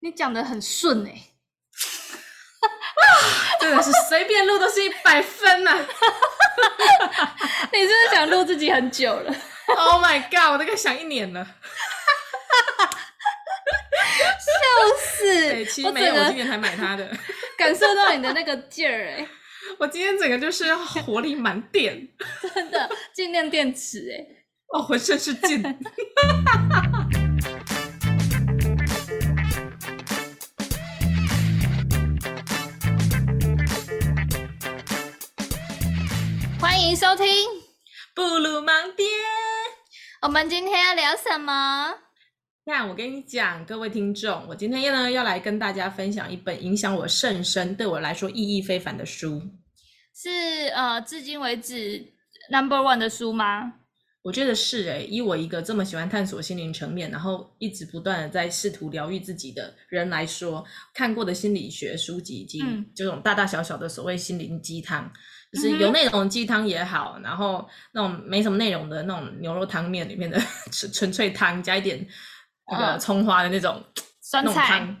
你讲的很顺哎、欸，真的是随便录都是一百分呐、啊！你是不是想录自己很久了？Oh my god，我都快想一年了。笑死！其实没有，我今年才买它的。感受到你的那个劲儿哎，我今天整个就是活力满点，真的尽量电池哎，哦，浑身是劲。迎收听《布鲁盲爹》，我们今天要聊什么？那我跟你讲，各位听众，我今天呢要来跟大家分享一本影响我甚深、对我来说意义非凡的书，是呃，至今为止 number one 的书吗？我觉得是诶，以我一个这么喜欢探索心灵层面，然后一直不断的在试图疗愈自己的人来说，看过的心理学书籍以及这种大大小小的所谓心灵鸡汤，嗯、就是有那种鸡汤也好，然后那种没什么内容的那种牛肉汤面里面的 纯纯粹汤加一点。那个葱花的那种、嗯、酸菜，汤，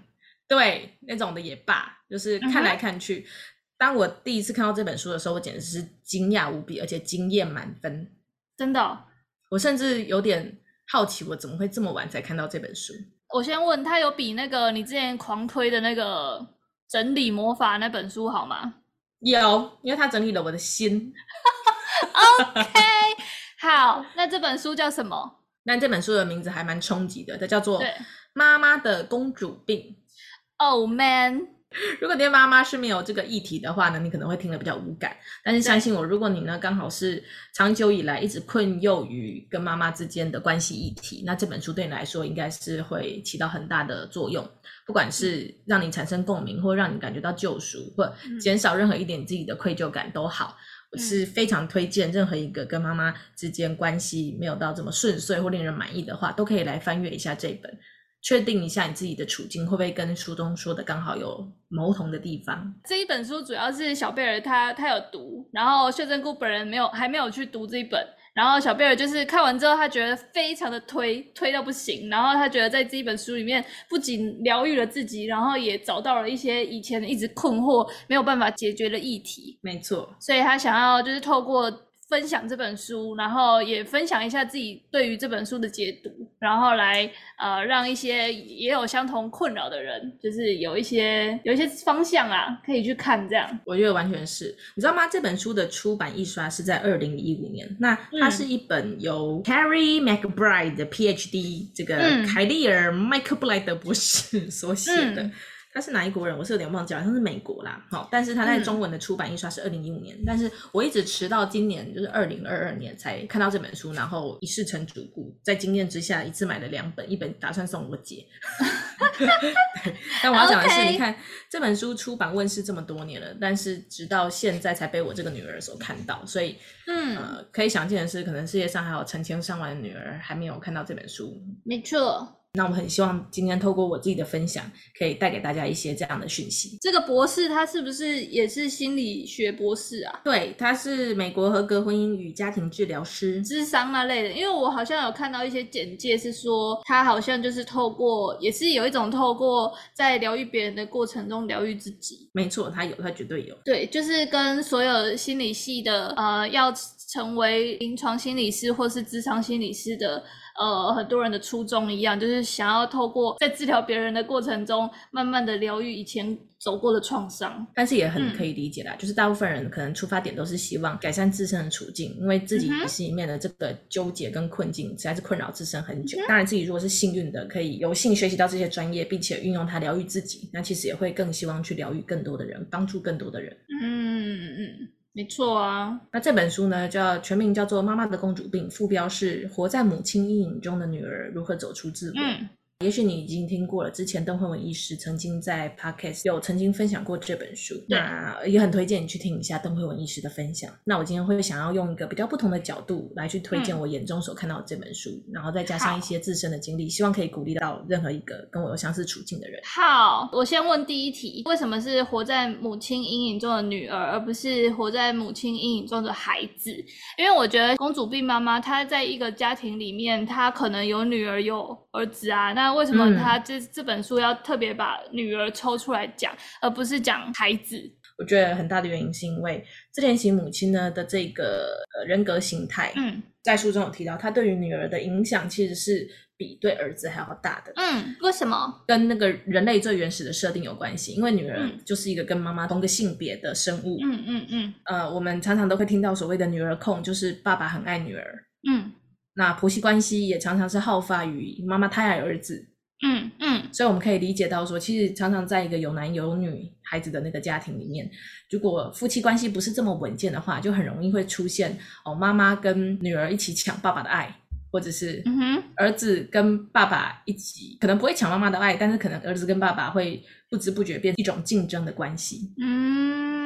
对，那种的也罢，就是看来看去、嗯。当我第一次看到这本书的时候，我简直是惊讶无比，而且惊艳满分。真的、哦，我甚至有点好奇，我怎么会这么晚才看到这本书？我先问他，有比那个你之前狂推的那个整理魔法那本书好吗？有，因为他整理了我的心。OK，好，那这本书叫什么？那这本书的名字还蛮冲击的，它叫做《妈妈的公主病》。Oh man！如果你的妈妈是没有这个议题的话呢，你可能会听得比较无感。但是相信我，如果你呢刚好是长久以来一直困囿于跟妈妈之间的关系议题，那这本书对你来说应该是会起到很大的作用，不管是让你产生共鸣，或让你感觉到救赎，或减少任何一点自己的愧疚感都好。我是非常推荐任何一个跟妈妈之间关系没有到这么顺遂或令人满意的话，都可以来翻阅一下这本，确定一下你自己的处境会不会跟书中说的刚好有谋同的地方。这一本书主要是小贝尔他他有读，然后秀珍姑本人没有还没有去读这一本。然后小贝尔就是看完之后，他觉得非常的推，推到不行。然后他觉得在这一本书里面，不仅疗愈了自己，然后也找到了一些以前一直困惑没有办法解决的议题。没错，所以他想要就是透过。分享这本书，然后也分享一下自己对于这本书的解读，然后来呃让一些也有相同困扰的人，就是有一些有一些方向啊，可以去看这样。我觉得完全是，你知道吗？这本书的出版印刷是在二零一五年，那它是一本由 Carrie McBride 的 PhD 这个凯利尔麦克布莱德博士 所写的。嗯他是哪一国人？我是有点忘记了，他是美国啦。好，但是他在中文的出版印刷是二零一五年，嗯，但是我一直迟到今年就是二零二二年才看到这本书，然后一试成主顾，在经验之下一次买了两本，一本打算送我姐。但我要讲的是，okay. 你看这本书出版问世这么多年了，但是直到现在才被我这个女儿所看到，所以嗯，呃，可以想见的是，可能世界上还有成千上万的女儿还没有看到这本书。没错。那我们很希望今天透过我自己的分享，可以带给大家一些这样的讯息。这个博士他是不是也是心理学博士啊？对，他是美国合格婚姻与家庭治疗师、智商那类的。因为我好像有看到一些简介，是说他好像就是透过，也是有一种透过在疗愈别人的过程中疗愈自己。没错，他有，他绝对有。对，就是跟所有心理系的呃，要成为临床心理师或是咨商心理师的。呃，很多人的初衷一样，就是想要透过在治疗别人的过程中，慢慢的疗愈以前走过的创伤。但是也很可以理解啦，嗯，就是大部分人可能出发点都是希望改善自身的处境，因为自己心里面的这个纠结跟困境实在是困扰自身很久。嗯，当然，自己如果是幸运的，可以有幸学习到这些专业，并且运用它疗愈自己，那其实也会更希望去疗愈更多的人，帮助更多的人。嗯嗯。没错啊，那这本书呢，叫全名叫做《妈妈的公主病》，副标是“活在母亲阴影中的女儿如何走出自我”。嗯也许你已经听过了，之前邓慧文医师曾经在 Podcast 有曾经分享过这本书，那也很推荐你去听一下邓慧文医师的分享。那我今天会想要用一个比较不同的角度来去推荐我眼中所看到的这本书，嗯，然后再加上一些自身的经历，希望可以鼓励到任何一个跟我有相似处境的人。好，我先问第一题：为什么是活在母亲阴影中的女儿，而不是活在母亲阴影中的孩子？因为我觉得公主病妈妈她在一个家庭里面，她可能有女儿有儿子啊，那那为什么他这、嗯、这本书要特别把女儿抽出来讲，而不是讲孩子？我觉得很大的原因是因为自恋型母亲呢的这个呃人格形态，嗯，在书中有提到，她对于女儿的影响其实是比对儿子还要大的。嗯，为什么？跟那个人类最原始的设定有关系，因为女儿就是一个跟妈妈同个性别的生物。嗯嗯嗯。呃，我们常常都会听到所谓的女儿控，就是爸爸很爱女儿。嗯。那婆媳关系也常常是好发于妈妈太爱儿子。嗯嗯，所以我们可以理解到说，其实常常在一个有男有女孩子的那个家庭里面，如果夫妻关系不是这么稳健的话，就很容易会出现哦，妈妈跟女儿一起抢爸爸的爱，或者是儿子跟爸爸一起，可能不会抢妈妈的爱，但是可能儿子跟爸爸会不知不觉变一种竞争的关系。嗯。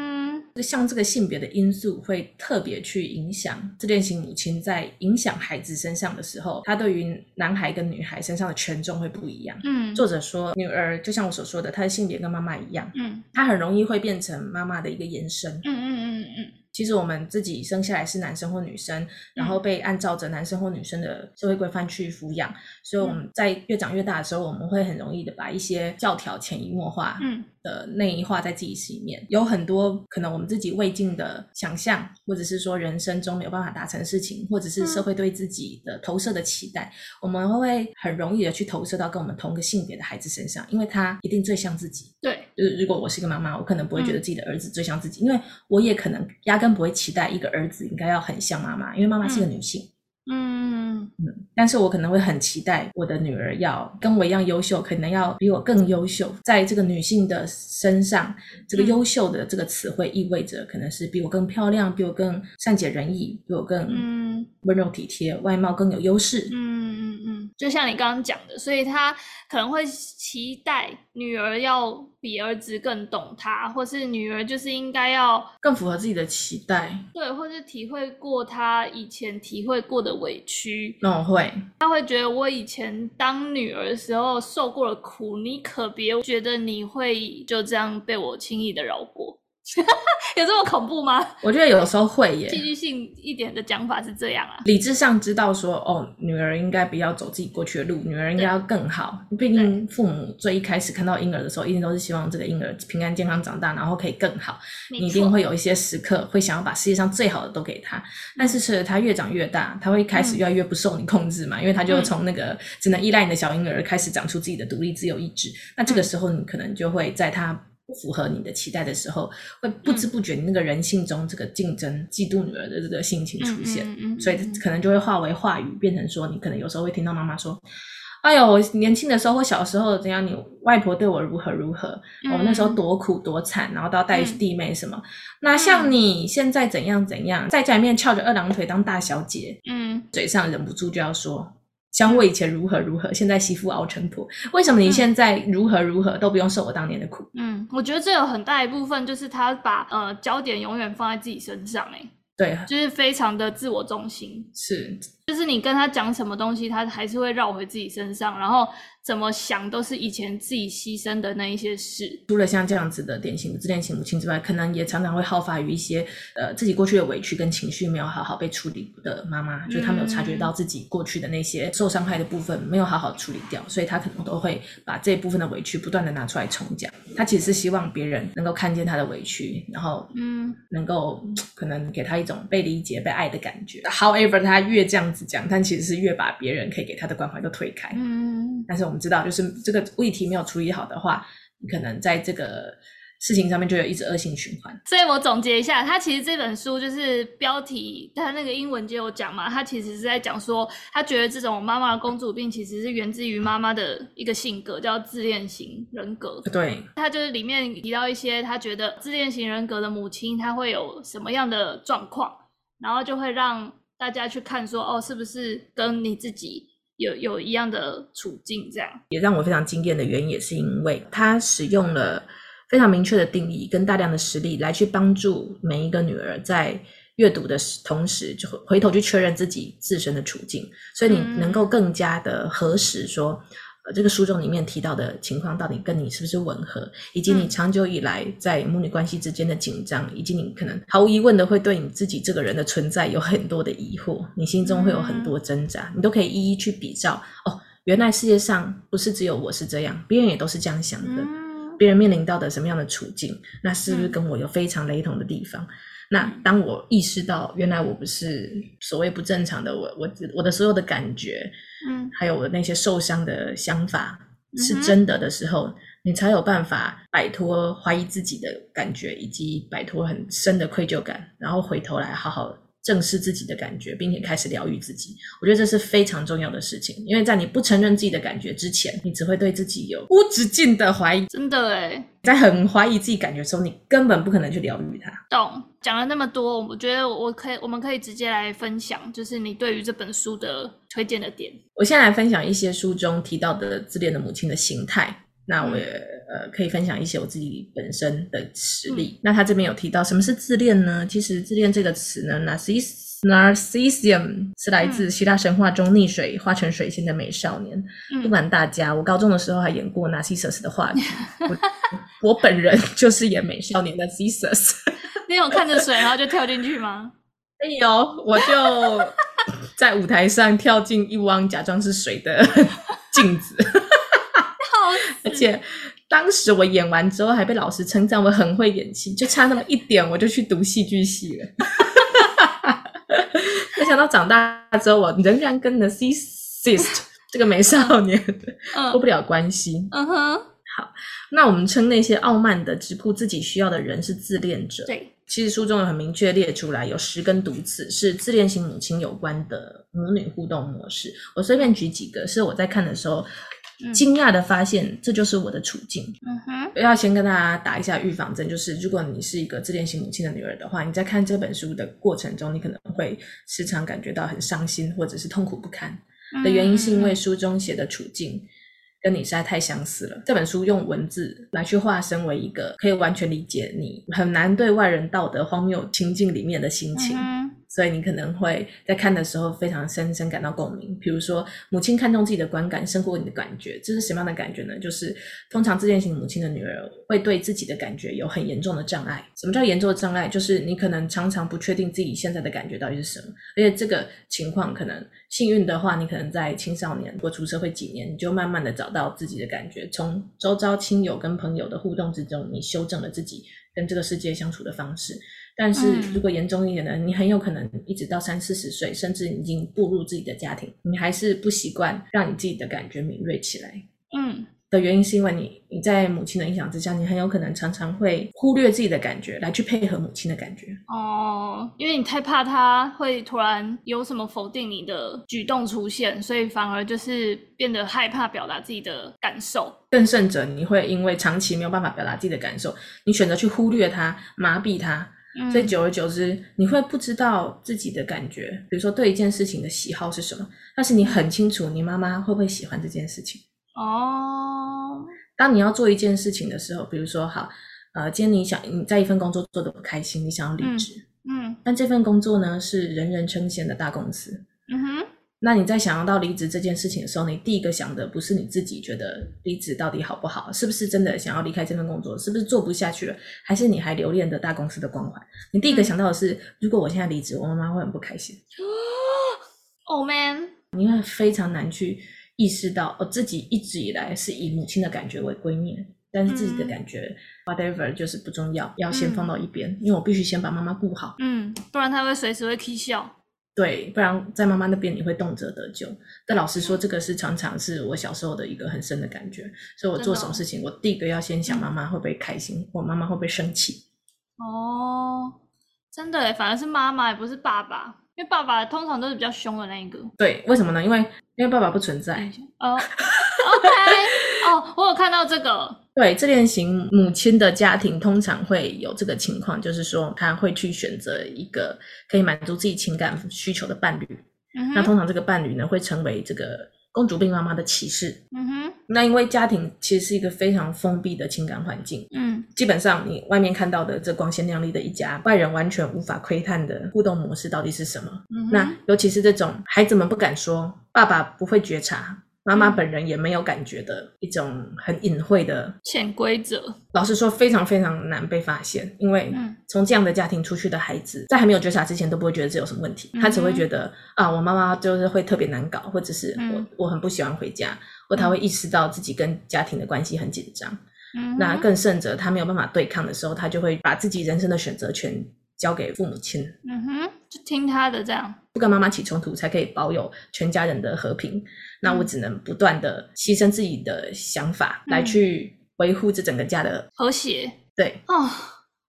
像这个性别的因素会特别去影响自恋型母亲在影响孩子身上的时候，她对于男孩跟女孩身上的权重会不一样。嗯，作者说，女儿就像我所说的，她的性别跟妈妈一样。嗯，她很容易会变成妈妈的一个延伸。嗯嗯嗯嗯。其实我们自己生下来是男生或女生，然后被按照着男生或女生的社会规范去抚养，所以我们在越长越大的时候，我们会很容易的把一些教条潜移默化。嗯。的内化在自己心里面，有很多可能我们自己未尽的想象，或者是说人生中没有办法达成的事情，或者是社会对自己的投射的期待，嗯、我们会很容易的去投射到跟我们同个性别的孩子身上，因为他一定最像自己。对，就是如果我是一个妈妈，我可能不会觉得自己的儿子最像自己，嗯、因为我也可能压根不会期待一个儿子应该要很像妈妈，因为妈妈是个女性。嗯。嗯，但是我可能会很期待我的女儿要跟我一样优秀，可能要比我更优秀。在这个女性的身上，这个优秀的这个词汇意味着可能是比我更漂亮，比我更善解人意，比我更温柔体贴，外貌更有优势。嗯嗯嗯，就像你刚刚讲的，所以她可能会期待女儿要比儿子更懂他，或是女儿就是应该要更符合自己的期待，对，或是体会过他以前体会过的委屈。那我会，他会觉得我以前当女儿的时候受过的苦，你可别觉得你会就这样被我轻易的饶过。有这么恐怖吗？我觉得有的时候会耶。戏剧性一点的讲法是这样啊。理智上知道说，哦，女儿应该不要走自己过去的路，女儿应该要更好。毕竟父母最一开始看到婴儿的时候，一定都是希望这个婴儿平安健康长大，然后可以更好。你一定会有一些时刻会想要把世界上最好的都给他。但是随着他越长越大，他会开始越来越不受你控制嘛，嗯、因为他就从那个只能依赖你的小婴儿开始长出自己的独立自由意志。那这个时候，你可能就会在他。不符合你的期待的时候，会不知不觉你那个人性中这个竞争、嫉妒女儿的这个心情出现，嗯嗯嗯、所以可能就会化为话语，变成说你可能有时候会听到妈妈说：“哎呦，我年轻的时候或小时候怎样，你外婆对我如何如何，我、嗯、那时候多苦多惨，然后都要带弟妹什么。嗯、那像你现在怎样怎样，在家里面翘着二郎腿当大小姐，嗯，嘴上忍不住就要说。”像我以前如何如何，现在媳妇熬成婆。为什么你现在如何如何都不用受我当年的苦？嗯，我觉得这有很大一部分就是他把呃焦点永远放在自己身上，哎对，就是非常的自我中心。是。就是你跟他讲什么东西，他还是会绕回自己身上，然后怎么想都是以前自己牺牲的那一些事。除了像这样子的典型的自恋型母亲之外，可能也常常会好发于一些呃自己过去的委屈跟情绪没有好好被处理的妈妈，就是他没有察觉到自己过去的那些受伤害的部分没有好好处理掉，所以她可能都会把这部分的委屈不断的拿出来重讲。她其实是希望别人能够看见她的委屈，然后嗯，能够 可能给她一种被理解、被爱的感觉。However，她越这样子。讲，但其实是越把别人可以给他的关怀都推开。嗯，但是我们知道，就是这个问题没有处理好的话，你可能在这个事情上面就有一直恶性循环。所以我总结一下，他其实这本书就是标题，他那个英文就有讲嘛，他其实是在讲说，他觉得这种妈妈的公主病其实是源自于妈妈的一个性格，叫自恋型人格。对，他就是里面提到一些他觉得自恋型人格的母亲，她会有什么样的状况，然后就会让。大家去看说哦，是不是跟你自己有有一样的处境？这样也让我非常惊艳的原因，也是因为他使用了非常明确的定义跟大量的实例来去帮助每一个女儿在阅读的同时，就回头去确认自己自身的处境，所以你能够更加的核实说。呃，这个书中里面提到的情况到底跟你是不是吻合，以及你长久以来在母女关系之间的紧张，以及你可能毫无疑问的会对你自己这个人的存在有很多的疑惑，你心中会有很多挣扎，你都可以一一去比照。哦，原来世界上不是只有我是这样，别人也都是这样想的。嗯、别人面临到的什么样的处境，那是不是跟我有非常雷同的地方？嗯、那当我意识到原来我不是所谓不正常的，我我我的所有的感觉，嗯，还有我的那些受伤的想法是真的的时候，嗯、你才有办法摆脱怀疑自己的感觉，以及摆脱很深的愧疚感，然后回头来好好。正视自己的感觉，并且开始疗愈自己，我觉得这是非常重要的事情。因为在你不承认自己的感觉之前，你只会对自己有无止境的怀疑。真的诶，在很怀疑自己感觉的时候，你根本不可能去疗愈它。懂，讲了那么多，我觉得我可以，我们可以直接来分享，就是你对于这本书的推荐的点。我先来分享一些书中提到的自恋的母亲的形态。那我也、嗯、呃可以分享一些我自己本身的实例。嗯、那他这边有提到什么是自恋呢？其实自恋这个词呢，narciss narcissism 是来自希腊神话中溺水化成水仙的美少年。嗯、不瞒大家，我高中的时候还演过 Narcissus 的话剧，我，我本人就是演美少年的 Narcissus。你有看着水然后就跳进去吗？哎呦，我就在舞台上跳进一汪假装是水的镜子。而且当时我演完之后还被老师称赞我很会演戏，就差那么一点我就去读戏剧系了。没想到长大之后我仍然跟 Narcissist 这个美少年脱不了关系。嗯哼，好，那我们称那些傲慢的、只顾自己需要的人是自恋者。对，其实书中有很明确列出来，有十根毒刺是自恋型母亲有关的母女互动模式。我随便举几个，是我在看的时候。惊讶的发现，这就是我的处境。嗯哼，要先跟大家打一下预防针，就是如果你是一个自恋型母亲的女儿的话，你在看这本书的过程中，你可能会时常感觉到很伤心或者是痛苦不堪的原因，是因为书中写的处境跟你实在太相似了。这本书用文字来去化身为一个可以完全理解你很难对外人道德荒谬情境里面的心情。所以你可能会在看的时候非常深深感到共鸣。比如说，母亲看重自己的观感胜过你的感觉，这是什么样的感觉呢？就是通常自恋型母亲的女儿会对自己的感觉有很严重的障碍。什么叫严重的障碍？就是你可能常常不确定自己现在的感觉到底是什么，而且这个情况可能幸运的话，你可能在青少年或出社会几年，你就慢慢的找到自己的感觉，从周遭亲友跟朋友的互动之中，你修正了自己跟这个世界相处的方式。但是如果严重一点的，嗯、你很有可能一直到三四十岁，甚至已经步入自己的家庭，你还是不习惯让你自己的感觉敏锐起来。嗯，的原因是因为你你在母亲的影响之下，你很有可能常常会忽略自己的感觉，来去配合母亲的感觉。哦，因为你太怕他会突然有什么否定你的举动出现，所以反而就是变得害怕表达自己的感受。更甚者，你会因为长期没有办法表达自己的感受，你选择去忽略他，麻痹他。所以久而久之，你会不知道自己的感觉，比如说对一件事情的喜好是什么，但是你很清楚你妈妈会不会喜欢这件事情。哦，当你要做一件事情的时候，比如说好，呃，今天你想你在一份工作做的不开心，你想要离职，嗯，嗯，但这份工作呢是人人称羡的大公司，嗯哼。那你在想要到离职这件事情的时候，你第一个想的不是你自己觉得离职到底好不好，是不是真的想要离开这份工作，是不是做不下去了，还是你还留恋着大公司的光环？你第一个想到的是，嗯、如果我现在离职，我妈妈会很不开心。Oh man，你会非常难去意识到，哦，自己一直以来是以母亲的感觉为圭臬，但是自己的感觉、嗯、whatever 就是不重要，要先放到一边，嗯、因为我必须先把妈妈顾好，嗯，不然她会随时会起笑。对，不然在妈妈那边你会动辄得咎。但老实说，这个是常常是我小时候的一个很深的感觉。所以我做什么事情，我第一个要先想妈妈会不会开心，我妈妈会不会生气。哦，真的耶，反而是妈妈，也不是爸爸，因为爸爸通常都是比较凶的那一个。对，为什么呢？因为因为爸爸不存在。哦，OK，哦，我有看到这个。对，自恋型母亲的家庭通常会有这个情况，就是说他会去选择一个可以满足自己情感需求的伴侣。嗯。那通常这个伴侣呢，会成为这个公主病妈妈的骑士。嗯哼。那因为家庭其实是一个非常封闭的情感环境。嗯。基本上你外面看到的这光鲜亮丽的一家，外人完全无法窥探的互动模式到底是什么？嗯。那尤其是这种孩子们不敢说，爸爸不会觉察。妈妈本人也没有感觉的一种很隐晦的潜规则。老实说，非常非常难被发现，因为从这样的家庭出去的孩子，在还没有觉察之前都不会觉得这有什么问题，他只会觉得啊，我妈妈就是会特别难搞，或者是我我很不喜欢回家，或他会意识到自己跟家庭的关系很紧张。那更甚者，他没有办法对抗的时候，他就会把自己人生的选择权交给父母亲。嗯哼，就听他的这样，不跟妈妈起冲突，才可以保有全家人的和平。那我只能不断的牺牲自己的想法，来去维护这整个家的和谐。对，哦，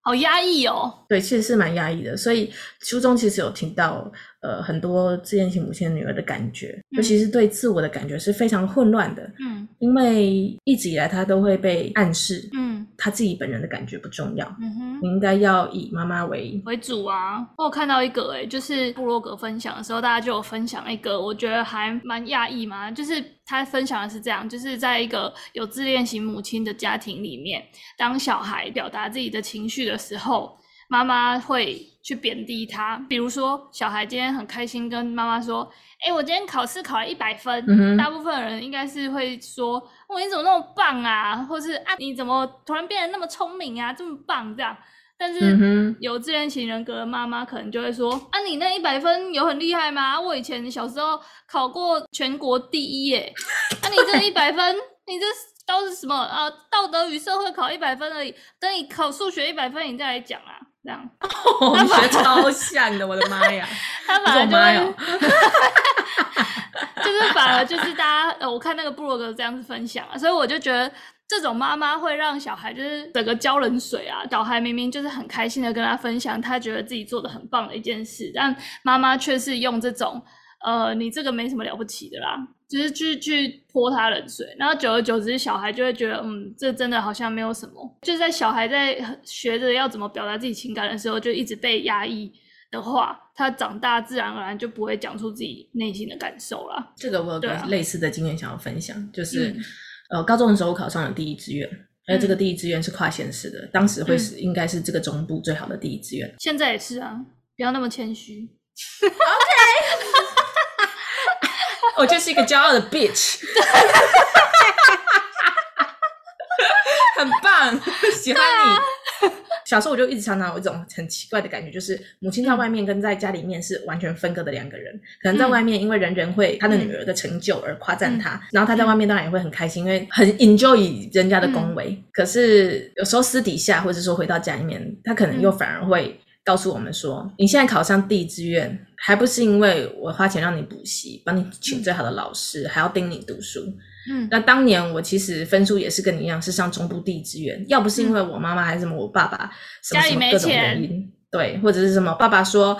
好压抑哦。对，其实是蛮压抑的。所以书中其实有听到，呃，很多自恋型母亲的女儿的感觉，尤其是对自我的感觉是非常混乱的。嗯，因为一直以来她都会被暗示，嗯，她自己本人的感觉不重要。嗯哼，你应该要以妈妈为为主啊。我有看到一个，诶，就是布洛格分享的时候，大家就有分享一个，我觉得还蛮讶异嘛。就是他分享的是这样，就是在一个有自恋型母亲的家庭里面，当小孩表达自己的情绪的时候，妈妈会去贬低他，比如说小孩今天很开心跟妈妈说：“哎、欸，我今天考试考了一百分。嗯”大部分人应该是会说：“哇，你怎么那么棒啊？”或是“啊，你怎么突然变得那么聪明啊？这么棒这样。”但是有自恋型人格的妈妈可能就会说：“啊，你那一百分有很厉害吗？我以前小时候考过全国第一耶！啊，你这一百分，你这都是什么啊？道德与社会考一百分而已，等你考数学一百分，你再来讲啊。”这样，哦、你学超像的，我的妈呀！他反而就是，就是反而就是大家，我看那个布洛格这样子分享啊，所以我就觉得这种妈妈会让小孩就是整个浇冷水啊。小孩明明就是很开心的跟他分享，他觉得自己做的很棒的一件事，但妈妈却是用这种。呃，你这个没什么了不起的啦，就是去去泼他冷水，然后久而久之，小孩就会觉得，嗯，这真的好像没有什么。就在小孩在学着要怎么表达自己情感的时候，就一直被压抑的话，他长大自然而然就不会讲出自己内心的感受了。这个我有个类似的经验想要分享，就是、嗯、呃，高中的时候我考上了第一志愿，而这个第一志愿是跨县市的，嗯、当时会是应该是这个中部最好的第一志愿。现在也是啊，不要那么谦虚。OK。我就是一个骄傲的 bitch，很棒，喜欢你。啊、小时候我就一直常常有一种很奇怪的感觉，就是母亲在外面跟在家里面是完全分割的两个人。可能在外面，因为人人会他的女儿的成就而夸赞他，嗯、然后他在外面当然也会很开心，因为很 enjoy 人家的恭维。嗯、可是有时候私底下，或者说回到家里面，他可能又反而会。告诉我们说，你现在考上第一志愿，还不是因为我花钱让你补习，帮你请最好的老师，嗯、还要盯你读书。嗯，那当年我其实分数也是跟你一样，是上中部第一志愿。要不是因为我妈妈还是什么，我爸爸什么什么各种原因，对，或者是什么，爸爸说，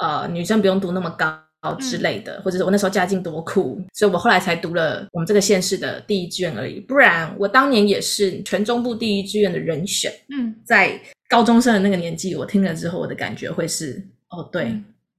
呃，女生不用读那么高之类的，嗯、或者是我那时候家境多苦，所以我后来才读了我们这个县市的第一志愿而已。不然我当年也是全中部第一志愿的人选。嗯，在。高中生的那个年纪，我听了之后，我的感觉会是：哦，对，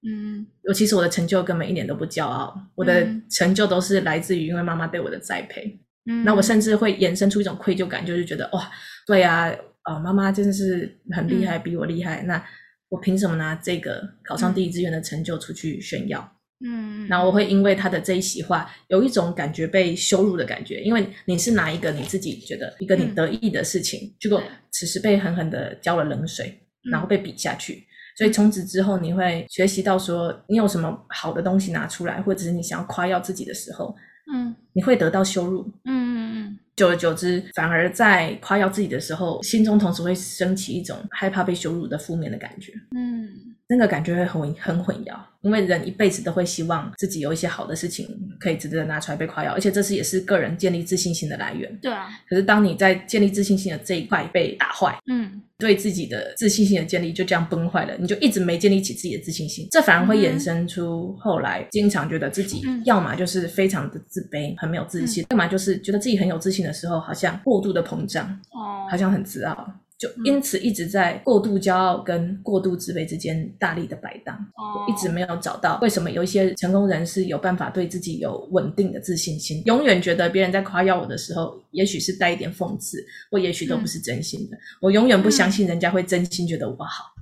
嗯，尤其是我的成就根本一点都不骄傲，嗯、我的成就都是来自于因为妈妈对我的栽培。嗯，那我甚至会延伸出一种愧疚感，就是觉得哇，对呀、啊，哦，妈妈真的是很厉害，嗯、比我厉害，那我凭什么拿这个考上第一志愿的成就出去炫耀？嗯，然后我会因为他的这一席话，有一种感觉被羞辱的感觉，因为你是拿一个你自己觉得一个你得意的事情，嗯、结果此时被狠狠的浇了冷水，嗯、然后被比下去，所以从此之后你会学习到说，你有什么好的东西拿出来，或者是你想要夸耀自己的时候，嗯，你会得到羞辱，嗯嗯嗯，久而久之，反而在夸耀自己的时候，心中同时会升起一种害怕被羞辱的负面的感觉，嗯，那个感觉会很很混淆。因为人一辈子都会希望自己有一些好的事情可以值得拿出来被夸耀，而且这是也是个人建立自信心的来源。对啊。可是当你在建立自信心的这一块被打坏，嗯，对自己的自信心的建立就这样崩坏了，你就一直没建立起自己的自信心，这反而会衍生出后来经常觉得自己要么就是非常的自卑，很没有自信，要么就是觉得自己很有自信的时候，好像过度的膨胀，哦，好像很自傲。就因此一直在过度骄傲跟过度自卑之间大力的摆荡，我一直没有找到为什么有一些成功人士有办法对自己有稳定的自信心，永远觉得别人在夸耀我的时候，也许是带一点讽刺，或也许都不是真心的。嗯、我永远不相信人家会真心觉得我好。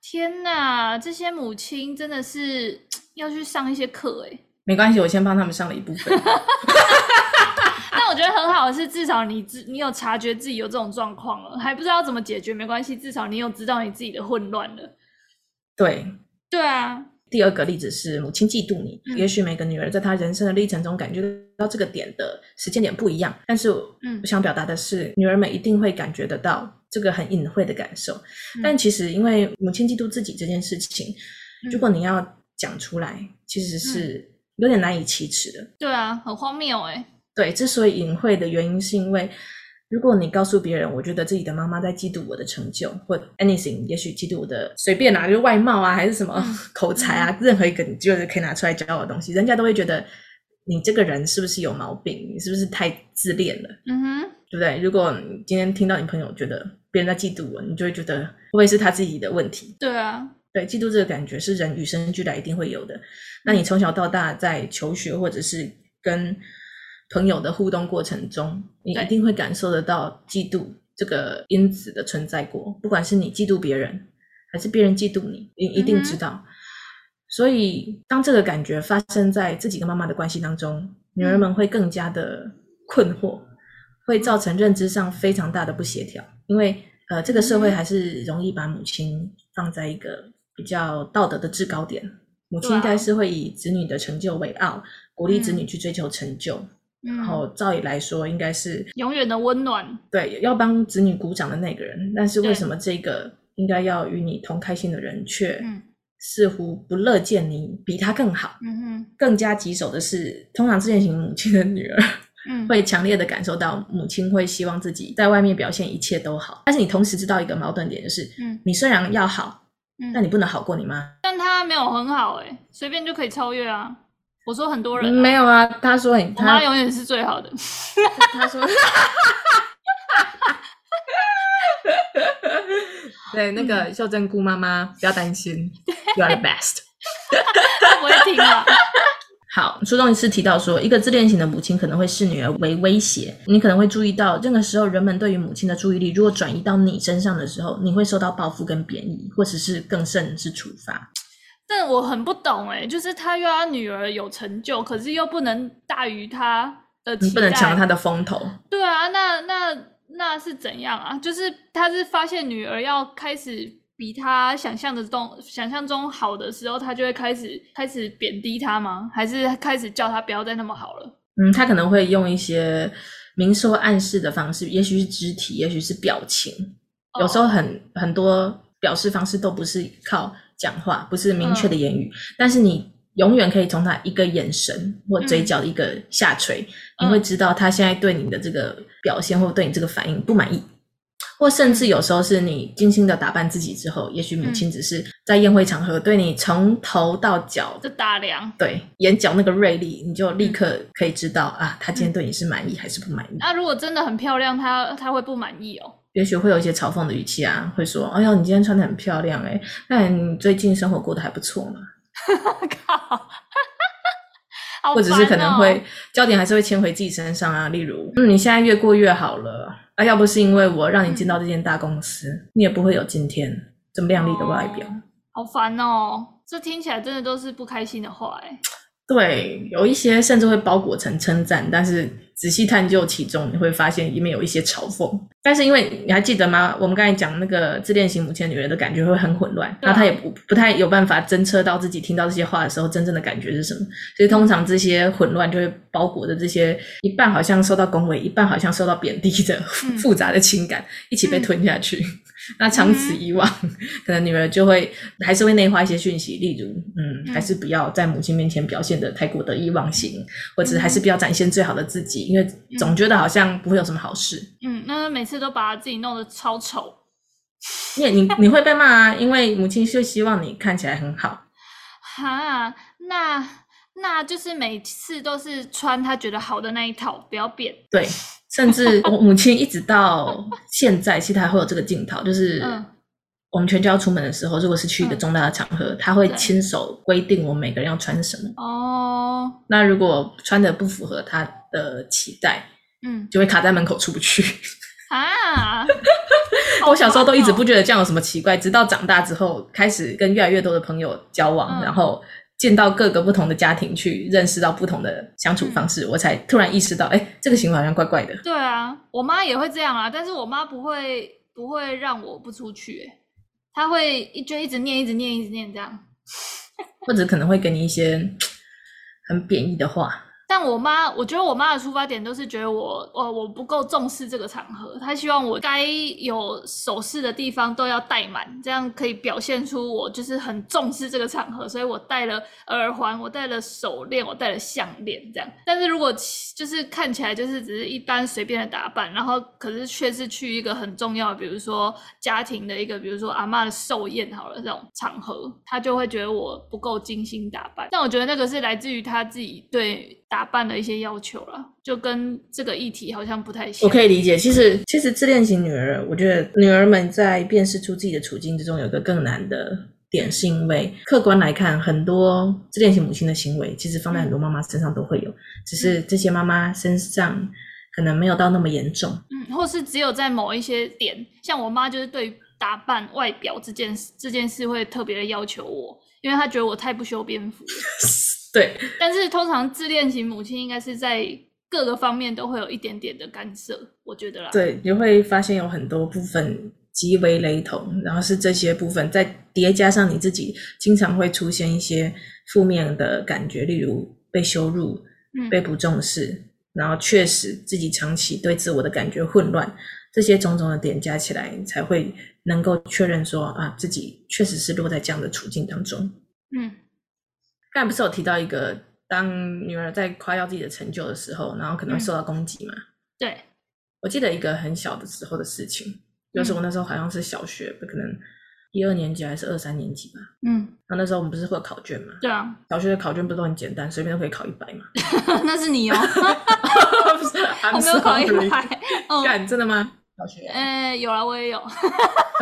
天哪，这些母亲真的是 要去上一些课诶没关系，我先帮他们上了一部分。但我觉得很好的是，至少你自你有察觉自己有这种状况了，还不知道怎么解决，没关系，至少你有知道你自己的混乱了。对，对啊。第二个例子是母亲嫉妒你，嗯、也许每个女儿在她人生的历程中感觉到这个点的时间点不一样，但是我想表达的是，嗯、女儿们一定会感觉得到这个很隐晦的感受。嗯、但其实因为母亲嫉妒自己这件事情，嗯、如果你要讲出来，其实是有点难以启齿的。对啊，很荒谬哎。对，之所以隐晦的原因是因为。如果你告诉别人，我觉得自己的妈妈在嫉妒我的成就，或 anything，也许嫉妒我的随便拿，就是外貌啊，还是什么口才啊，任何一个你就是可以拿出来骄傲的东西，人家都会觉得你这个人是不是有毛病？你是不是太自恋了？嗯哼，对不对？如果你今天听到你朋友觉得别人在嫉妒我，你就会觉得会不会是他自己的问题？对啊，对，嫉妒这个感觉是人与生俱来一定会有的。那你从小到大在求学或者是跟朋友的互动过程中，你一定会感受得到嫉妒这个因子的存在过。不管是你嫉妒别人，还是别人嫉妒你，你一定知道。嗯、所以，当这个感觉发生在自己跟妈妈的关系当中，女儿们会更加的困惑，嗯、会造成认知上非常大的不协调。因为，呃，这个社会还是容易把母亲放在一个比较道德的制高点。母亲应该是会以子女的成就为傲，鼓励子女去追求成就。嗯然后照理来说，应该是永远的温暖，对，要帮子女鼓掌的那个人。但是为什么这个应该要与你同开心的人，却似乎不乐见你比他更好？嗯哼，更加棘手的是，通常自恋型母亲的女儿，嗯，会强烈的感受到母亲会希望自己在外面表现一切都好，但是你同时知道一个矛盾点，就是，嗯，你虽然要好，嗯，但你不能好过你妈。但她没有很好，诶，随便就可以超越啊。我说很多人、啊、没有啊，他说你他妈永远是最好的。他说，对那个秀珍姑妈妈不要担心，You are the best。他不会听啊。好，书中一次提到说，一个自恋型的母亲可能会视女儿为威胁。你可能会注意到，这个时候人们对于母亲的注意力如果转移到你身上的时候，你会受到报复跟贬义，或者是更甚是处罚。但我很不懂哎，就是他又要女儿有成就，可是又不能大于他的期待，你不能抢他的风头。对啊，那那那是怎样啊？就是他是发现女儿要开始比他想象的中想象中好的时候，他就会开始开始贬低他吗？还是开始叫他不要再那么好了？嗯，他可能会用一些明说暗示的方式，也许是肢体，也许是表情，有时候很、oh. 很多表示方式都不是靠。讲话不是明确的言语，嗯、但是你永远可以从他一个眼神或嘴角的一个下垂，嗯、你会知道他现在对你的这个表现或对你这个反应不满意，或甚至有时候是你精心的打扮自己之后，也许母亲只是在宴会场合对你从头到脚的打量，对眼角那个锐利，你就立刻可以知道啊，他今天对你是满意还是不满意。那、如果真的很漂亮，他他会不满意哦。也许会有一些嘲讽的语气啊，会说：“哎呦，你今天穿得很漂亮诶，那你最近生活过得还不错嘛？” 靠，或者是可能会焦点还是会牵回自己身上啊，例如：“嗯，你现在越过越好了啊，要不是因为我让你进到这间大公司，嗯、你也不会有今天这么靓丽的外表。哦”好烦哦，这听起来真的都是不开心的话诶。对，有一些甚至会包裹成称赞，但是。仔细探究其中，你会发现里面有一些嘲讽。但是因为你还记得吗？我们刚才讲那个自恋型母亲女人的感觉会很混乱，那她也不不太有办法侦测到自己听到这些话的时候真正的感觉是什么。所以通常这些混乱就会包裹着这些一半好像受到恭维，一半好像受到贬低的 复杂的情感一起被吞下去。嗯那长此以往，嗯、可能女儿就会还是会内化一些讯息，例如，嗯，嗯还是不要在母亲面前表现的太过得意忘形，或者是还是不要展现最好的自己，因为总觉得好像不会有什么好事。嗯，那每次都把自己弄得超丑，因为你 你会被骂啊，因为母亲就希望你看起来很好。哈，那那就是每次都是穿她觉得好的那一套，不要变。对。甚至我母亲一直到现在，其实还会有这个镜头，就是我们全家要出门的时候，如果是去一个重大的场合，他会亲手规定我们每个人要穿什么。哦。那如果穿的不符合他的期待，嗯，就会卡在门口出不去。啊！我小时候都一直不觉得这样有什么奇怪，直到长大之后，开始跟越来越多的朋友交往，然后。进到各个不同的家庭去，认识到不同的相处方式，嗯、我才突然意识到，哎，这个行为好像怪怪的。对啊，我妈也会这样啊，但是我妈不会不会让我不出去，哎，她会一就一直念，一直念，一直念这样，或者可能会给你一些很贬义的话。但我妈，我觉得我妈的出发点都是觉得我，我我不够重视这个场合，她希望我该有首饰的地方都要戴满，这样可以表现出我就是很重视这个场合，所以我戴了耳环，我戴了手链，我戴了项链，这样。但是如果就是看起来就是只是一般随便的打扮，然后可是却是去一个很重要，比如说家庭的一个，比如说阿妈的寿宴好了这种场合，她就会觉得我不够精心打扮。但我觉得那个是来自于她自己对。打扮的一些要求了，就跟这个议题好像不太像。我可以理解，其实其实自恋型女儿，我觉得女儿们在辨识出自己的处境之中，有个更难的点，是因为客观来看，很多自恋型母亲的行为，其实放在很多妈妈身上都会有，只是这些妈妈身上可能没有到那么严重，嗯，或是只有在某一些点，像我妈就是对打扮外表这件事这件事会特别的要求我，因为她觉得我太不修边幅。对，但是通常自恋型母亲应该是在各个方面都会有一点点的干涉，我觉得啦。对，你会发现有很多部分极为雷同，然后是这些部分再叠加上你自己经常会出现一些负面的感觉，例如被羞辱、被不重视，嗯、然后确实自己长期对自我的感觉混乱，这些种种的点加起来，才会能够确认说啊，自己确实是落在这样的处境当中。嗯。刚才不是有提到一个，当女儿在夸耀自己的成就的时候，然后可能会受到攻击嘛？嗯、对，我记得一个很小的时候的事情，就是我那时候好像是小学，可能一二年级还是二三年级吧。嗯，然后那时候我们不是会有考卷嘛？对啊，小学的考卷不是都很简单，随便都可以考一百嘛？那是你哦，不是 没有考一百。干，真的吗？小学？哎、欸，有啊，我也有。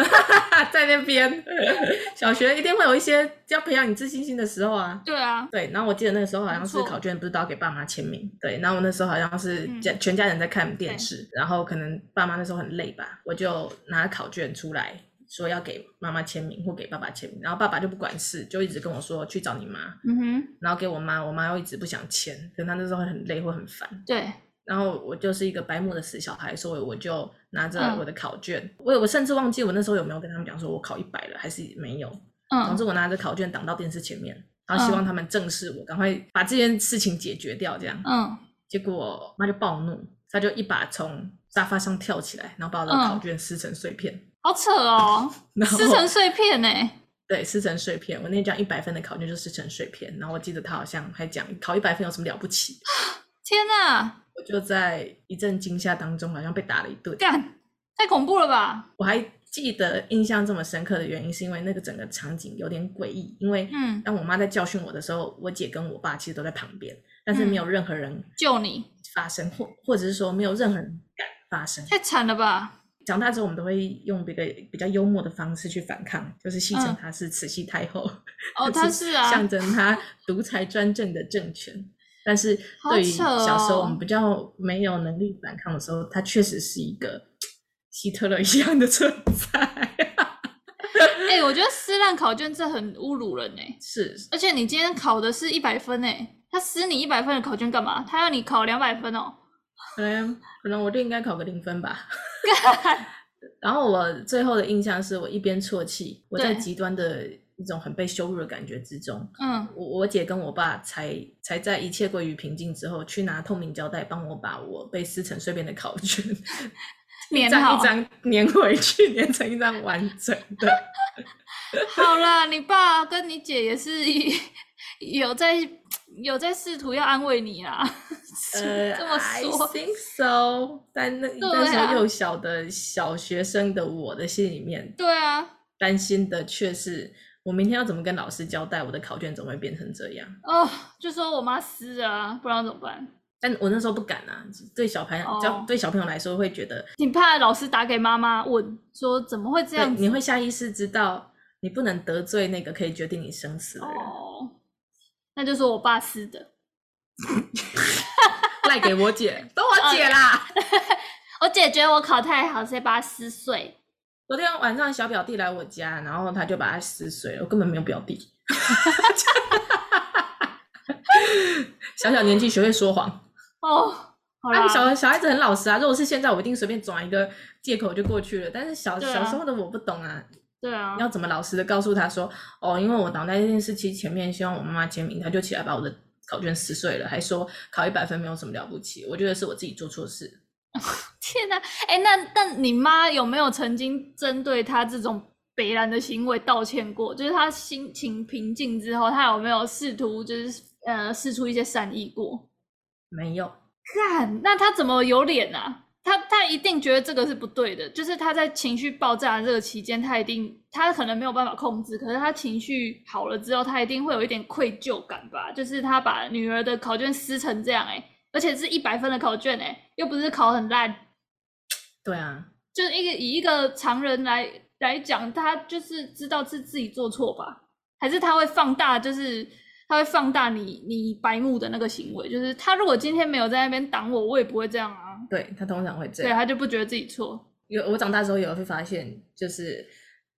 在那边，小学一定会有一些要培养你自信心的时候啊。对啊，对。然后我记得那个时候好像是考卷，不是都要给爸妈签名？对。然后我那时候好像是家全家人在看电视，嗯、然后可能爸妈那时候很累吧，我就拿考卷出来说要给妈妈签名或给爸爸签名，然后爸爸就不管事，就一直跟我说去找你妈。嗯哼。然后给我妈，我妈又一直不想签，可能她那时候很累或很烦。对。然后我就是一个白目的死小孩，所以我就拿着我的考卷，嗯、我我甚至忘记我那时候有没有跟他们讲说我考一百了，还是没有。嗯，总之我拿着考卷挡到电视前面，然后希望他们正视我，赶快把这件事情解决掉，这样。嗯，结果妈就暴怒，她就一把从沙发上跳起来，然后把我的考卷撕成碎片。嗯、好扯哦，撕成碎片呢？对，撕成碎片。我那张一百分的考卷就撕成碎片，然后我记得他好像还讲考一百分有什么了不起？天哪！我就在一阵惊吓当中，好像被打了一顿。干，太恐怖了吧！我还记得印象这么深刻的原因，是因为那个整个场景有点诡异。因为，嗯，当我妈在教训我的时候，我姐跟我爸其实都在旁边，但是没有任何人救你发生，或或者是说没有任何人敢发生。太惨了吧！长大之后，我们都会用一个比较幽默的方式去反抗，就是戏称她是慈禧太后。哦，她是啊，象征她独裁专政的政权。但是对于小时候我们比较没有能力反抗的时候，他确实是一个 希特勒一样的存在。哎、欸，我觉得 撕烂考卷这很侮辱人哎。是，而且你今天考的是一百分哎，他撕你一百分的考卷干嘛？他要你考两百分哦。可能可能我就应该考个零分吧。然后我最后的印象是我一边啜泣，我在极端的。一种很被羞辱的感觉之中，嗯，我我姐跟我爸才才在一切归于平静之后，去拿透明胶带帮我把我被撕成碎片的考卷 粘好，一张粘回去，粘成一张完整的。好啦，你爸跟你姐也是有在有在试图要安慰你啦。呃，这么说，I think so。但那那时候幼小的小学生的我的心里面，对啊，担心的却是。我明天要怎么跟老师交代？我的考卷怎么会变成这样？哦，就说我妈撕啊，不知道怎么办。但我那时候不敢啊，对小朋友，哦、对小朋友来说会觉得，你怕老师打给妈妈问说怎么会这样子？你会下意识知道你不能得罪那个可以决定你生死的人。哦，那就说我爸撕的，赖给我姐，都我姐啦。我姐觉得我考太好，所以把它撕碎。昨天晚上小表弟来我家，然后他就把它撕碎了。我根本没有表弟，小小年纪学会说谎哦，好啦，啊、小小孩子很老实啊。如果是现在，我一定随便转一个借口就过去了。但是小、啊、小时候的我不懂啊。对啊，要怎么老实的告诉他说，哦，因为我挡在电视机前面，希望我妈妈签名，他就起来把我的考卷撕碎了，还说考一百分没有什么了不起。我觉得是我自己做错事。天哪，哎，那那你妈有没有曾经针对他这种北兰的行为道歉过？就是他心情平静之后，他有没有试图就是呃试出一些善意过？没有。干，那他怎么有脸啊？他他一定觉得这个是不对的，就是他在情绪爆炸的这个期间，他一定他可能没有办法控制，可是他情绪好了之后，他一定会有一点愧疚感吧？就是他把女儿的考卷撕成这样，欸，哎，而且是一百分的考卷，哎，又不是考很烂。对啊，就是一个以一个常人来来讲，他就是知道是自己做错吧？还是他会放大，就是。他会放大你你白目的那个行为，就是他如果今天没有在那边挡我，我也不会这样啊。对，他通常会这样，对，他就不觉得自己错。有我长大之后也会发现，就是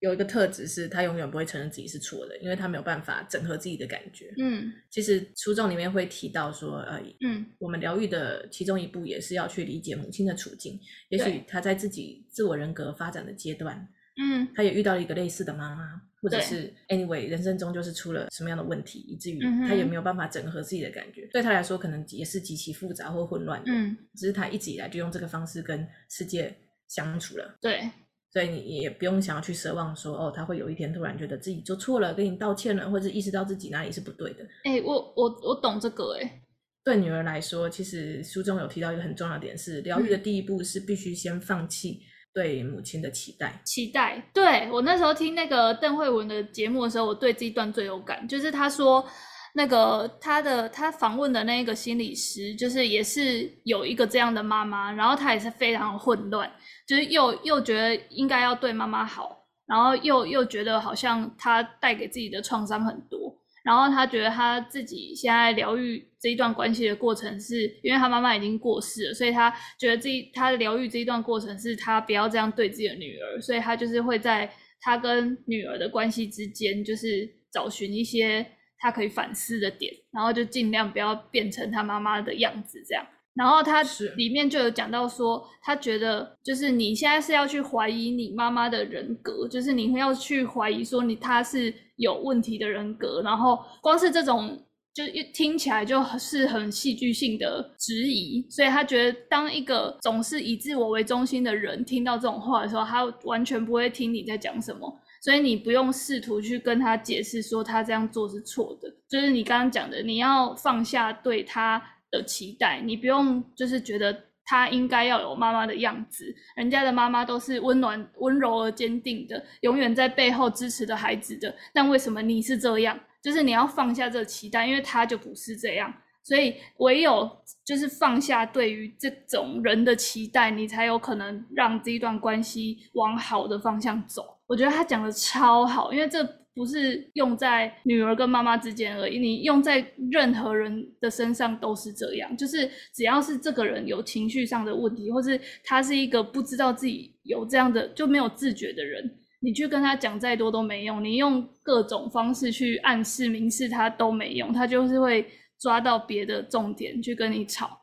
有一个特质是他永远不会承认自己是错的，因为他没有办法整合自己的感觉。嗯，其实书中里面会提到说，呃，嗯，我们疗愈的其中一步也是要去理解母亲的处境，也许他在自己自我人格发展的阶段，嗯，他也遇到了一个类似的妈妈。或者是 anyway，人生中就是出了什么样的问题，以至于他也没有办法整合自己的感觉。嗯、对他来说，可能也是极其复杂或混乱的。嗯，只是他一直以来就用这个方式跟世界相处了。对，所以你也不用想要去奢望说，哦，他会有一天突然觉得自己做错了，跟你道歉了，或者意识到自己哪里是不对的。哎、欸，我我我懂这个哎、欸。对女儿来说，其实书中有提到一个很重要的点是，疗愈的第一步是必须先放弃。对母亲的期待，期待。对，我那时候听那个邓慧文的节目的时候，我对这一段最有感，就是他说那个他的他访问的那个心理师，就是也是有一个这样的妈妈，然后他也是非常混乱，就是又又觉得应该要对妈妈好，然后又又觉得好像他带给自己的创伤很多。然后他觉得他自己现在疗愈这一段关系的过程是，因为他妈妈已经过世了，所以他觉得这一他疗愈这一段过程是他不要这样对自己的女儿，所以他就是会在他跟女儿的关系之间，就是找寻一些他可以反思的点，然后就尽量不要变成他妈妈的样子这样。然后他里面就有讲到说，他觉得就是你现在是要去怀疑你妈妈的人格，就是你要去怀疑说你他是有问题的人格，然后光是这种就一听起来就是很戏剧性的质疑，所以他觉得当一个总是以自我为中心的人听到这种话的时候，他完全不会听你在讲什么，所以你不用试图去跟他解释说他这样做是错的，就是你刚刚讲的，你要放下对他的期待，你不用就是觉得他应该要有妈妈的样子，人家的妈妈都是温暖、温柔而坚定的，永远在背后支持着孩子的。但为什么你是这样？就是你要放下这个期待，因为他就不是这样。所以唯有就是放下对于这种人的期待，你才有可能让这一段关系往好的方向走。我觉得他讲的超好，因为这。不是用在女儿跟妈妈之间而已，你用在任何人的身上都是这样。就是只要是这个人有情绪上的问题，或是他是一个不知道自己有这样的就没有自觉的人，你去跟他讲再多都没用，你用各种方式去暗示、明示他都没用，他就是会抓到别的重点去跟你吵。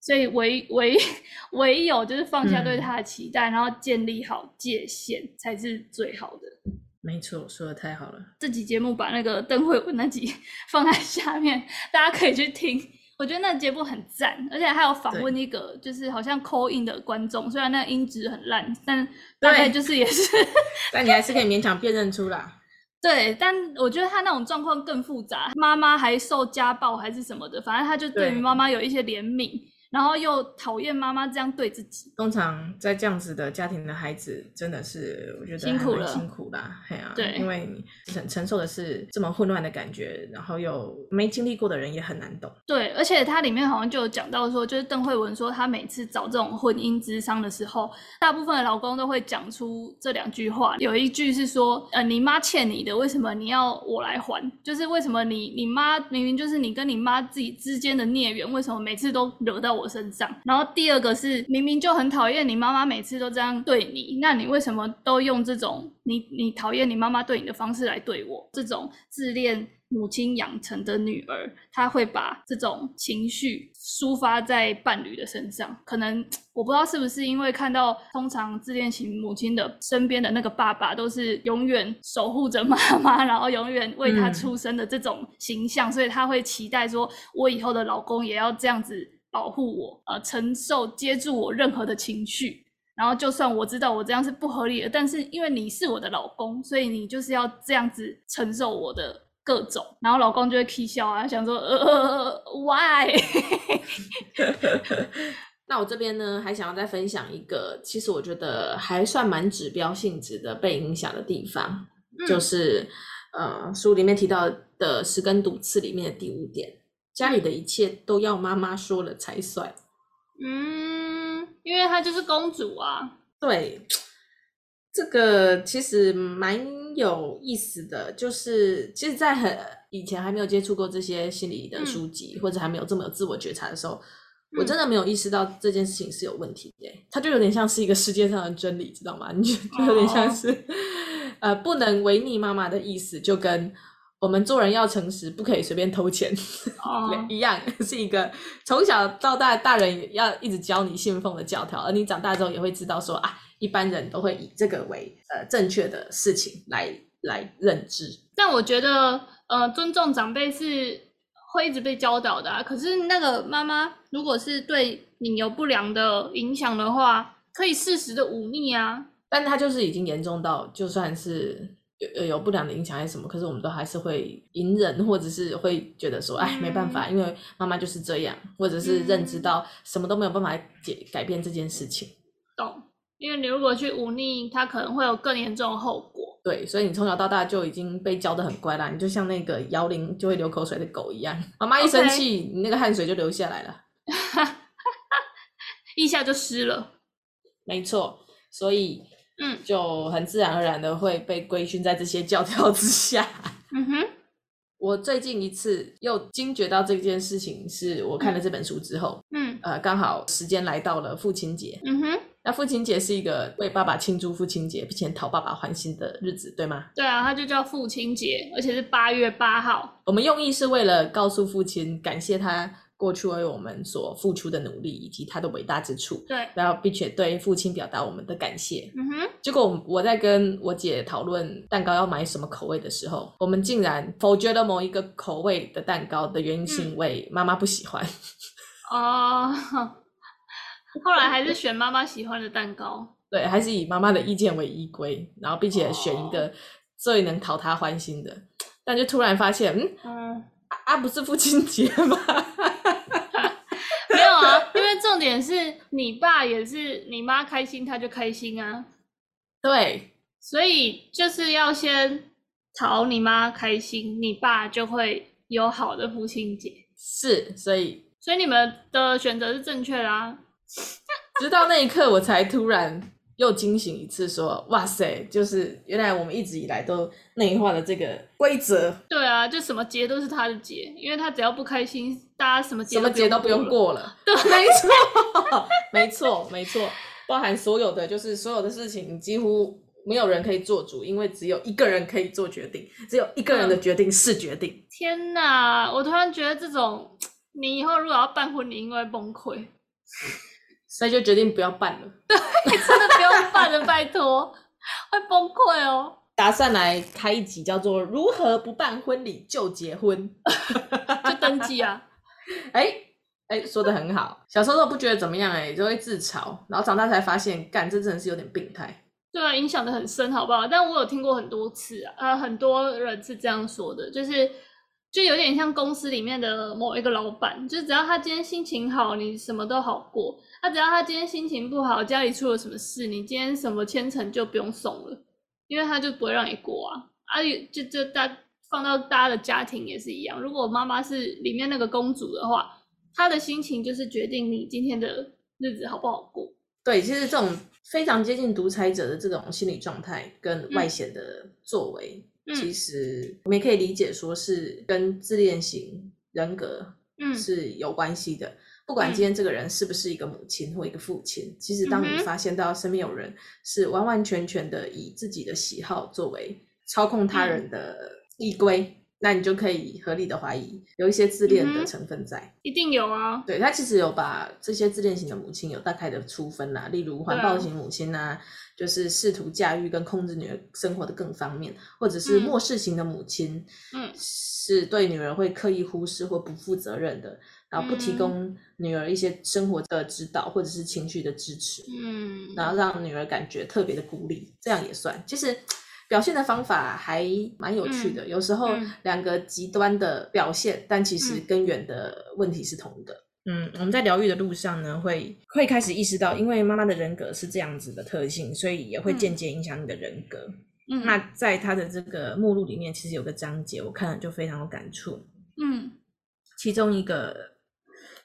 所以唯唯 唯有就是放下对他的期待，嗯、然后建立好界限，才是最好的。没错，说的太好了。这集节目把那个邓惠文那集 放在下面，大家可以去听。我觉得那节目很赞，而且还有访问一个就是好像 call in 的观众，虽然那个音质很烂，但大概就是也是，但你还是可以勉强辨认出来。对，但我觉得他那种状况更复杂，妈妈还受家暴还是什么的，反正他就对于妈妈有一些怜悯。然后又讨厌妈妈这样对自己。通常在这样子的家庭的孩子，真的是我觉得辛苦了，辛苦啦，对啊，对，因为你承承受的是这么混乱的感觉，然后又没经历过的人也很难懂。对，而且它里面好像就有讲到说，就是邓慧文说，她每次找这种婚姻之商的时候，大部分的老公都会讲出这两句话，有一句是说，呃，你妈欠你的，为什么你要我来还？就是为什么你你妈明明就是你跟你妈自己之间的孽缘，为什么每次都惹到我？我身上。然后第二个是明明就很讨厌你妈妈每次都这样对你，那你为什么都用这种你你讨厌你妈妈对你的方式来对我？这种自恋。母亲养成的女儿，她会把这种情绪抒发在伴侣的身上。可能我不知道是不是因为看到通常自恋型母亲的身边的那个爸爸都是永远守护着妈妈，然后永远为她出生的这种形象，嗯、所以她会期待说，我以后的老公也要这样子保护我，呃，承受接住我任何的情绪。然后就算我知道我这样是不合理的，但是因为你是我的老公，所以你就是要这样子承受我的。各种，然后老公就会气笑啊，想说呃，why？那我这边呢，还想要再分享一个，其实我觉得还算蛮指标性质的被影响的地方，嗯、就是呃，书里面提到的十根毒刺里面的第五点，家里的一切都要妈妈说了才算。嗯，因为她就是公主啊。对，这个其实蛮。有意思的就是，其实，在很以前还没有接触过这些心理的书籍，嗯、或者还没有这么有自我觉察的时候，嗯、我真的没有意识到这件事情是有问题的。它就有点像是一个世界上的真理，知道吗？你就就有点像是，哦、呃，不能违逆妈妈的意思，就跟我们做人要诚实，不可以随便偷钱、哦、一样，是一个从小到大大人要一直教你信奉的教条，而你长大之后也会知道说啊。一般人都会以这个为呃正确的事情来来认知，但我觉得呃尊重长辈是会一直被教导的啊。可是那个妈妈如果是对你有不良的影响的话，可以适时的忤逆啊。但他就是已经严重到，就算是有有不良的影响还是什么，可是我们都还是会隐忍，或者是会觉得说，哎，没办法，因为妈妈就是这样，或者是认知到什么都没有办法解改变这件事情。懂。因为你如果去忤逆，他可能会有更严重的后果。对，所以你从小到大就已经被教的很乖啦，你就像那个摇铃就会流口水的狗一样，妈妈一生气，Okay. 你那个汗水就流下来了，一下就湿了。没错，所以嗯，就很自然而然的会被规训在这些教条之下。嗯哼，我最近一次又惊觉到这件事情，是我看了这本书之后，嗯，呃，刚好时间来到了父亲节。嗯哼。那父亲节是一个为爸爸庆祝父亲节并且讨爸爸欢心的日子，对吗？对啊，它就叫父亲节，而且是八月八号。我们用意是为了告诉父亲，感谢他过去为我们所付出的努力以及他的伟大之处。对，然后并且对父亲表达我们的感谢。嗯哼。结果我在跟我姐讨论蛋糕要买什么口味的时候，我们竟然否决了某一个口味的蛋糕的原因是因为妈妈不喜欢。哦、嗯。后来还是选妈妈喜欢的蛋糕，对，还是以妈妈的意见为依归，然后并且选一个最能讨她欢心的。Oh. 但就突然发现，嗯，嗯啊，啊，不是父亲节吗？没有啊，因为重点是你爸也是你妈开心，他就开心啊。对，所以就是要先讨你妈开心，你爸就会有好的父亲节。是，所以所以你们的选择是正确的啊。直到那一刻，我才突然又惊醒一次，说：“哇塞，就是原来我们一直以来都内化了这个规则。”对啊，就什么节都是他的节，因为他只要不开心，大家什么节什么节都不用过了。对，没错，没错，没错，包含所有的，就是所有的事情，几乎没有人可以做主，因为只有一个人可以做决定，只有一个人的决定是决定。嗯、天哪，我突然觉得这种，你以后如果要办婚礼，应该会崩溃。所以就决定不要办了。对，真的不用办了，拜托，会崩溃哦。打算来开一集叫做“如何不办婚礼就结婚 ”，就登记啊。哎哎、欸欸，说的很好。小时候都不觉得怎么样、欸，哎，就会自嘲，然后长大才发现，干，这真的是有点病态。对啊，影响的很深，好不好？但我有听过很多次啊，呃，很多人是这样说的，就是。就有点像公司里面的某一个老板，就只要他今天心情好，你什么都好过；他只要他今天心情不好，家里出了什么事，你今天什么千层就不用送了，因为他就不会让你过啊。啊，就就大放到大家的家庭也是一样，如果妈妈是里面那个公主的话，她的心情就是决定你今天的日子好不好过。对，其实这种非常接近独裁者的这种心理状态跟外显的作为。嗯其实我们也可以理解说是跟自恋型人格是有关系的，嗯、不管今天这个人是不是一个母亲或一个父亲，嗯、其实当你发现到身边有人是完完全全的以自己的喜好作为操控他人的依归。嗯那你就可以合理的怀疑有一些自恋的成分在，嗯、一定有啊。对，他其实有把这些自恋型的母亲有大概的粗分啦，例如环抱型母亲呐、啊，啊、就是试图驾驭跟控制女儿生活的更方面，或者是漠视型的母亲，嗯，是对女儿会刻意忽视或不负责任的，然后不提供女儿一些生活的指导或者是情绪的支持，嗯，然后让女儿感觉特别的孤立，这样也算，其实。表现的方法还蛮有趣的，嗯、有时候两个极端的表现，嗯、但其实根源的问题是同的。嗯，我们在疗愈的路上呢，会会开始意识到，因为妈妈的人格是这样子的特性，所以也会间接影响你的人格。嗯，那在他的这个目录里面，其实有个章节，我看了就非常有感触。嗯，其中一个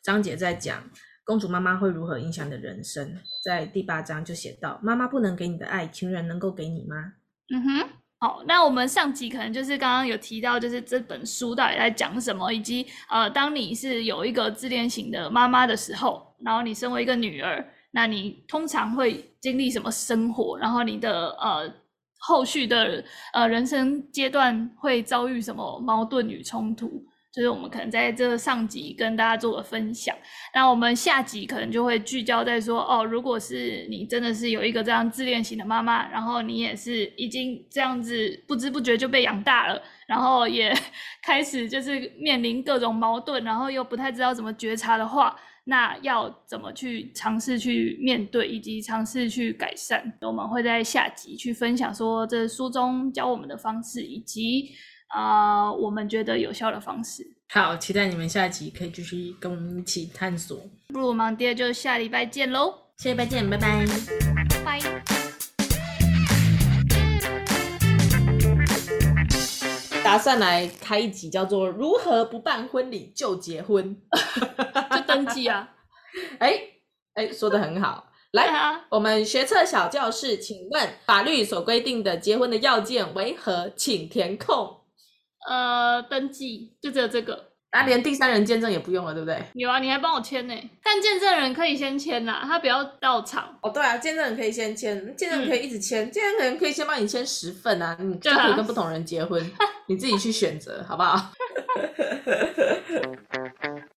章节在讲公主妈妈会如何影响你的人生，在第八章就写到：妈妈不能给你的爱，情人能够给你吗？嗯哼，好，那我们上集可能就是刚刚有提到，就是这本书到底在讲什么，以及呃，当你是有一个自恋型的妈妈的时候，然后你身为一个女儿，那你通常会经历什么生活？然后你的呃后续的呃人生阶段会遭遇什么矛盾与冲突？就是我们可能在这上集跟大家做个分享，那我们下集可能就会聚焦在说，哦，如果是你真的是有一个这样自恋型的妈妈，然后你也是已经这样子不知不觉就被养大了，然后也 开始就是面临各种矛盾，然后又不太知道怎么觉察的话，那要怎么去尝试去面对，以及尝试去改善，我们会在下集去分享说这书中教我们的方式，以及。啊，uh, 我们觉得有效的方式。好，期待你们下集可以继续跟我们一起探索。不如盲爹就下礼拜见喽！下礼拜见，拜拜。拜。打算来开一集叫做“如何不办婚礼就结婚 ”，就登记啊！哎哎、欸欸，说的很好。来，啊、我们学测小教室，请问法律所规定的结婚的要件为何？请填空。呃，登记就只有这个，啊，连第三人见证也不用了，对不对？有啊，你还帮我签呢。但见证人可以先签呐，他不要到场。哦，对啊，见证人可以先签，见证人可以一直签，见证、嗯、人可以先帮你签十份啊，你就可以跟不同人结婚，啊、你自己去选择，好不好？